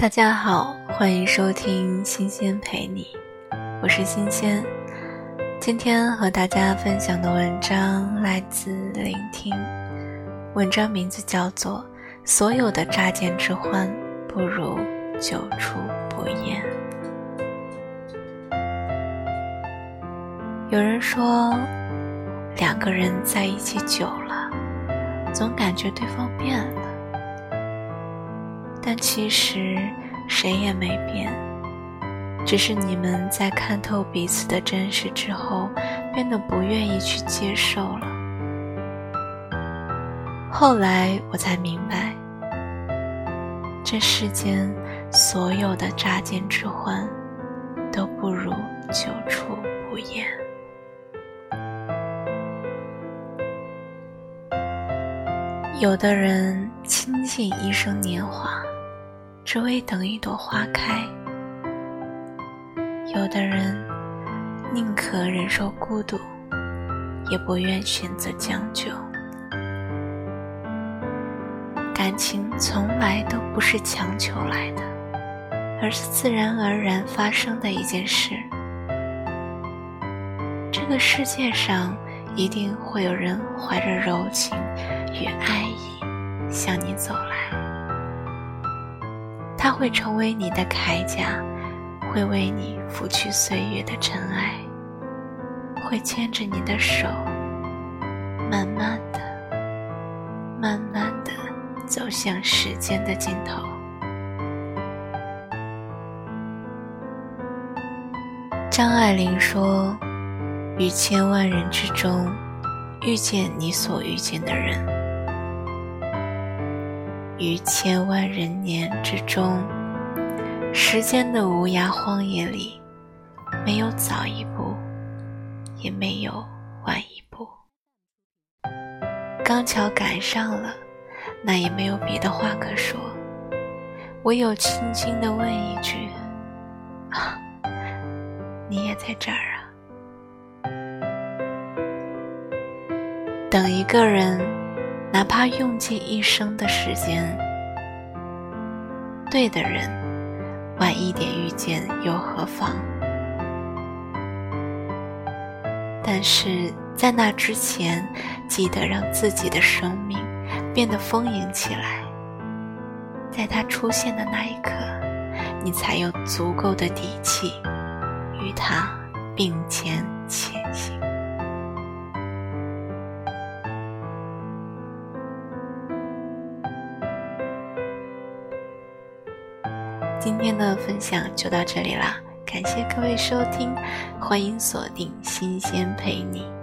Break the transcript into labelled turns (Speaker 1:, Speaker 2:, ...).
Speaker 1: 大家好，欢迎收听新鲜陪你，我是新鲜。今天和大家分享的文章来自聆听，文章名字叫做《所有的乍见之欢，不如久处不厌》。有人说，两个人在一起久了，总感觉对方变了。但其实谁也没变，只是你们在看透彼此的真实之后，变得不愿意去接受了。后来我才明白，这世间所有的乍见之欢，都不如久处不厌。有的人倾尽一生年华。只为等一朵花开。有的人宁可忍受孤独，也不愿选择将就。感情从来都不是强求来的，而是自然而然发生的一件事。这个世界上一定会有人怀着柔情他会成为你的铠甲，会为你拂去岁月的尘埃，会牵着你的手，慢慢的、慢慢的走向时间的尽头。张爱玲说：“于千万人之中，遇见你所遇见的人。”于千万人年之中，时间的无涯荒野里，没有早一步，也没有晚一步。刚巧赶上了，那也没有别的话可说，唯有轻轻的问一句：“啊，你也在这儿啊？”等一个人。哪怕用尽一生的时间，对的人，晚一点遇见又何妨？但是在那之前，记得让自己的生命变得丰盈起来。在他出现的那一刻，你才有足够的底气与他并肩前行。今天的分享就到这里啦，感谢各位收听，欢迎锁定新鲜陪你。